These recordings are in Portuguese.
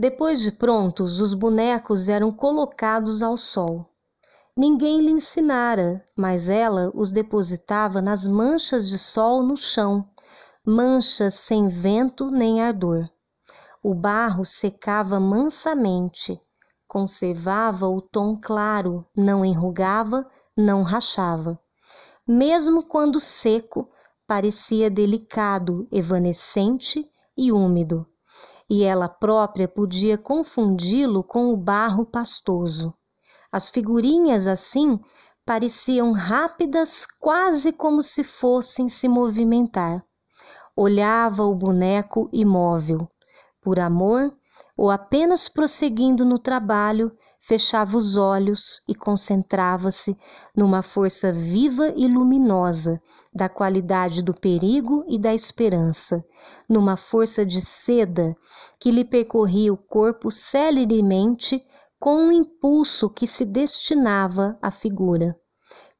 Depois de prontos, os bonecos eram colocados ao sol. Ninguém lhe ensinara, mas ela os depositava nas manchas de sol no chão, manchas sem vento nem ardor. O barro secava mansamente, conservava o tom claro, não enrugava, não rachava. Mesmo quando seco, parecia delicado, evanescente e úmido, e ela própria podia confundi-lo com o barro pastoso. As figurinhas assim pareciam rápidas, quase como se fossem se movimentar. Olhava o boneco imóvel. Por amor, ou apenas prosseguindo no trabalho, fechava os olhos e concentrava-se numa força viva e luminosa da qualidade do perigo e da esperança, numa força de seda que lhe percorria o corpo celeremente com um impulso que se destinava à figura.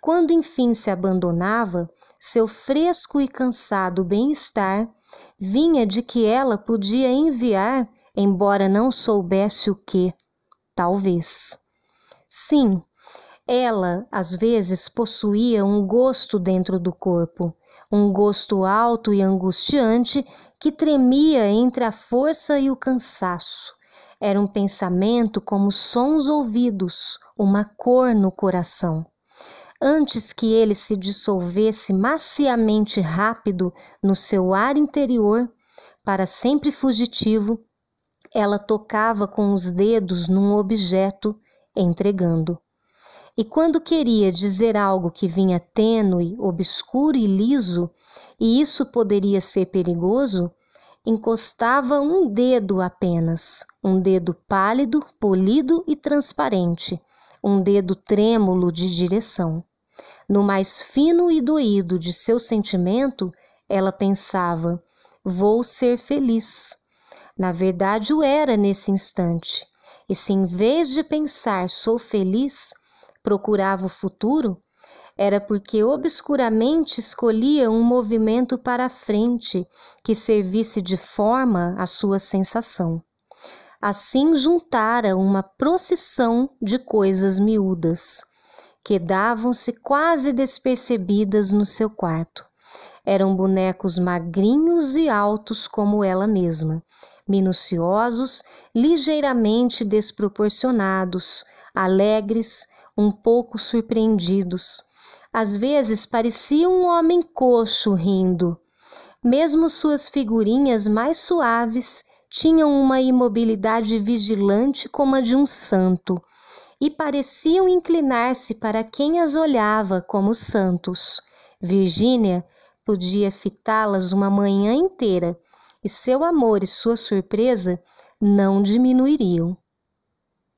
Quando enfim se abandonava, seu fresco e cansado bem-estar vinha de que ela podia enviar, embora não soubesse o que, talvez. Sim, ela às vezes possuía um gosto dentro do corpo, um gosto alto e angustiante que tremia entre a força e o cansaço. Era um pensamento como sons ouvidos, uma cor no coração. Antes que ele se dissolvesse maciamente rápido no seu ar interior, para sempre fugitivo, ela tocava com os dedos num objeto, entregando. E quando queria dizer algo que vinha tênue, obscuro e liso, e isso poderia ser perigoso, encostava um dedo apenas, um dedo pálido, polido e transparente, um dedo trêmulo de direção. No mais fino e doído de seu sentimento, ela pensava: vou ser feliz. Na verdade, o era nesse instante. E se em vez de pensar sou feliz, procurava o futuro, era porque obscuramente escolhia um movimento para frente que servisse de forma à sua sensação. Assim juntara uma procissão de coisas miúdas, que davam-se quase despercebidas no seu quarto. Eram bonecos magrinhos e altos como ela mesma, minuciosos, ligeiramente desproporcionados, alegres, um pouco surpreendidos, às vezes parecia um homem coxo rindo. Mesmo suas figurinhas mais suaves tinham uma imobilidade vigilante como a de um santo, e pareciam inclinar-se para quem as olhava como santos. Virgínia podia fitá-las uma manhã inteira, e seu amor e sua surpresa não diminuiriam.